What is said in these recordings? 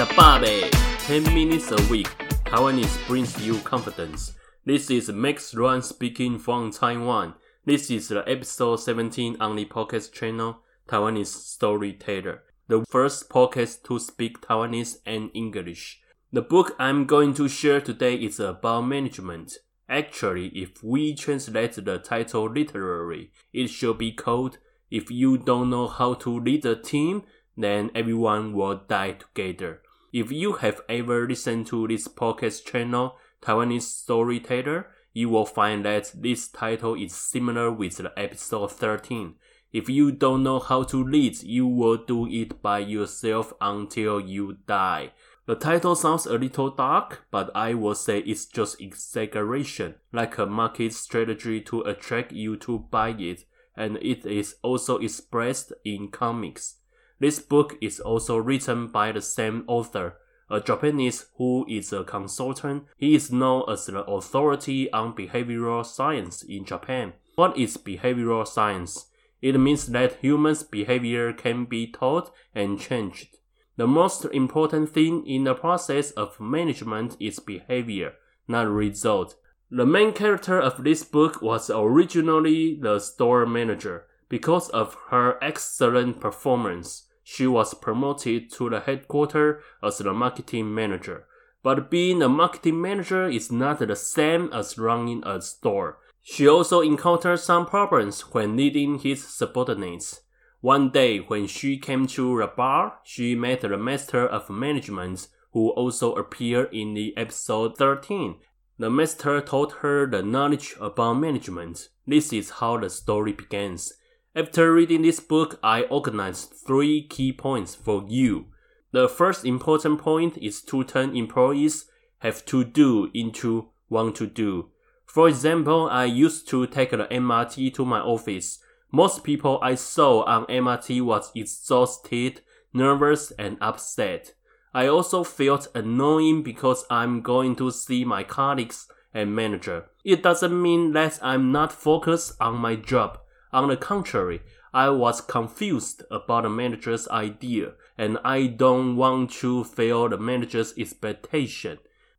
Jababe, 10 minutes a week. Taiwanese brings you confidence. This is Max Juan speaking from Taiwan. This is the episode 17 on the podcast channel, Taiwanese Storyteller, the first podcast to speak Taiwanese and English. The book I'm going to share today is about management. Actually, if we translate the title literally, it should be called If You Don't Know How to Lead a Team, then everyone will die together. If you have ever listened to this podcast channel, Taiwanese Storyteller, you will find that this title is similar with the episode 13. If you don't know how to read, you will do it by yourself until you die. The title sounds a little dark, but I will say it's just exaggeration, like a market strategy to attract you to buy it, and it is also expressed in comics. This book is also written by the same author, a Japanese who is a consultant. He is known as the authority on behavioral science in Japan. What is behavioral science? It means that humans' behavior can be taught and changed. The most important thing in the process of management is behavior, not result. The main character of this book was originally the store manager. Because of her excellent performance, she was promoted to the headquarters as the marketing manager. But being a marketing manager is not the same as running a store. She also encountered some problems when leading his subordinates. One day, when she came to the bar, she met the master of management, who also appeared in the episode 13. The master taught her the knowledge about management. This is how the story begins. After reading this book, I organized three key points for you. The first important point is to turn employees have to do into want to do. For example, I used to take the MRT to my office. Most people I saw on MRT was exhausted, nervous, and upset. I also felt annoying because I'm going to see my colleagues and manager. It doesn't mean that I'm not focused on my job. On the contrary, I was confused about the manager's idea and I don't want to fail the manager's expectation.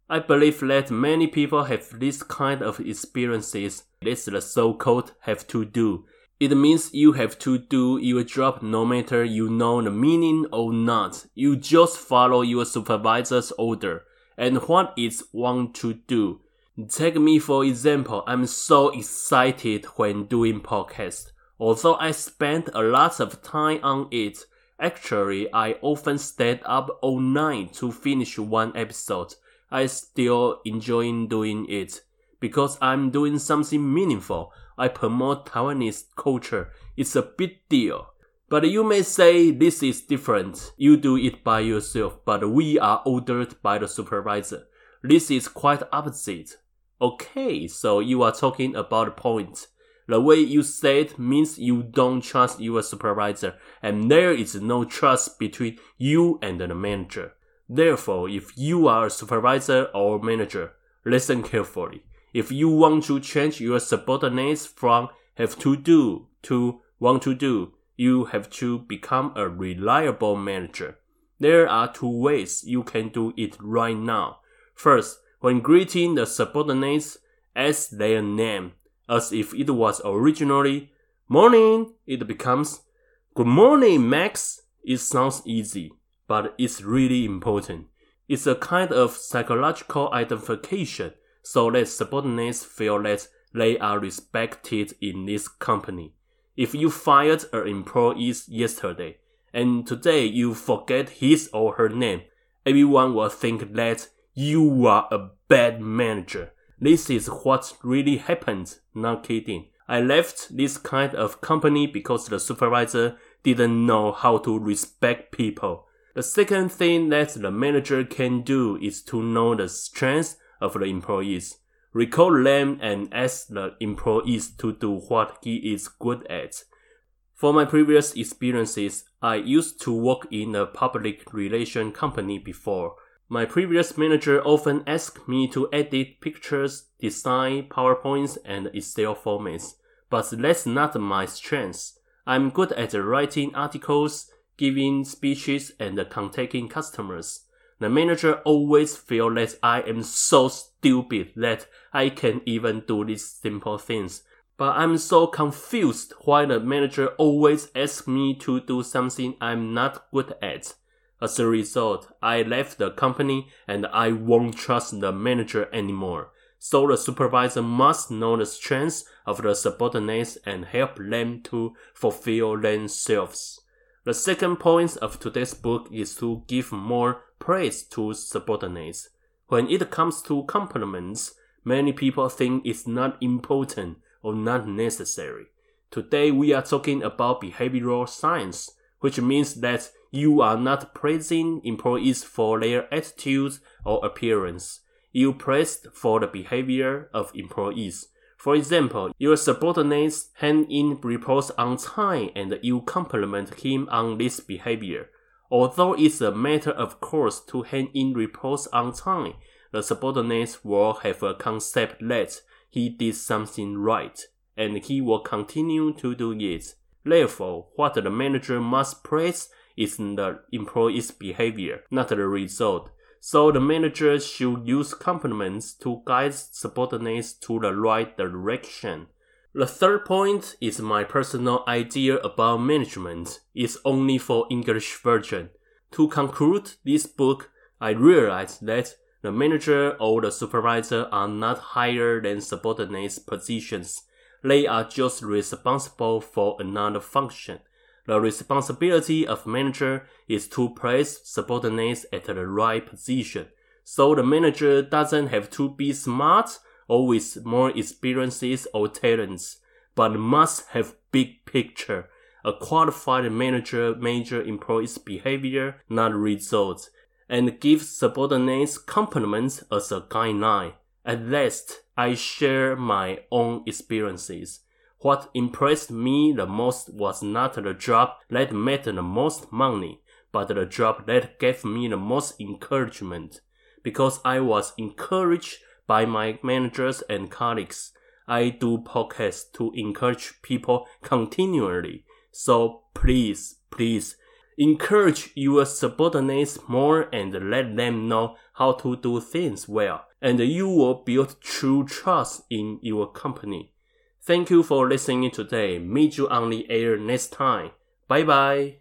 I believe that many people have this kind of experiences. This is the so-called have to do. It means you have to do your job no matter you know the meaning or not. You just follow your supervisor's order. And what is want to do? Take me for example, I'm so excited when doing podcast. Although I spend a lot of time on it, actually I often stayed up all night to finish one episode. I still enjoy doing it because I'm doing something meaningful. I promote Taiwanese culture. It's a big deal. But you may say this is different. You do it by yourself, but we are ordered by the supervisor. This is quite opposite. Okay, so you are talking about a point. The way you say it means you don't trust your supervisor, and there is no trust between you and the manager. Therefore, if you are a supervisor or manager, listen carefully. If you want to change your subordinates from have to do to want to do, you have to become a reliable manager. There are two ways you can do it right now. First, when greeting the subordinates, ask their name, as if it was originally morning, it becomes good morning, Max. It sounds easy, but it's really important. It's a kind of psychological identification so that subordinates feel that they are respected in this company. If you fired an employee yesterday and today you forget his or her name, everyone will think that you are a bad manager. This is what really happened, not kidding. I left this kind of company because the supervisor didn't know how to respect people. The second thing that the manager can do is to know the strengths of the employees. Recall them and ask the employees to do what he is good at. For my previous experiences, I used to work in a public relation company before. My previous manager often asked me to edit pictures, design PowerPoints and Excel formats, but that's not my strength. I'm good at writing articles, giving speeches, and contacting customers. The manager always feel that I am so stupid that I can even do these simple things. But I'm so confused why the manager always asks me to do something I'm not good at. As a result, I left the company and I won't trust the manager anymore. So the supervisor must know the strengths of the subordinates and help them to fulfill themselves. The second point of today's book is to give more praise to subordinates. When it comes to compliments, many people think it's not important or not necessary. Today we are talking about behavioral science, which means that you are not praising employees for their attitudes or appearance you praised for the behavior of employees. For example, your subordinates hand in reports on time and you compliment him on this behavior. Although it's a matter of course to hand in reports on time, the subordinates will have a concept that he did something right, and he will continue to do it. Therefore, what the manager must praise is the employee's behavior, not the result. So the manager should use compliments to guide subordinates to the right direction. The third point is my personal idea about management is only for English version. To conclude this book, I realized that the manager or the supervisor are not higher than subordinates positions. They are just responsible for another function. The responsibility of manager is to place subordinates at the right position. So the manager doesn't have to be smart or with more experiences or talents, but must have big picture. A qualified manager measure employees' behavior, not results, and gives subordinates compliments as a guideline. At last, I share my own experiences. What impressed me the most was not the job that made the most money, but the job that gave me the most encouragement. Because I was encouraged by my managers and colleagues, I do podcasts to encourage people continually. So please, please, encourage your subordinates more and let them know how to do things well, and you will build true trust in your company. Thank you for listening today. Meet you on the air next time. Bye bye.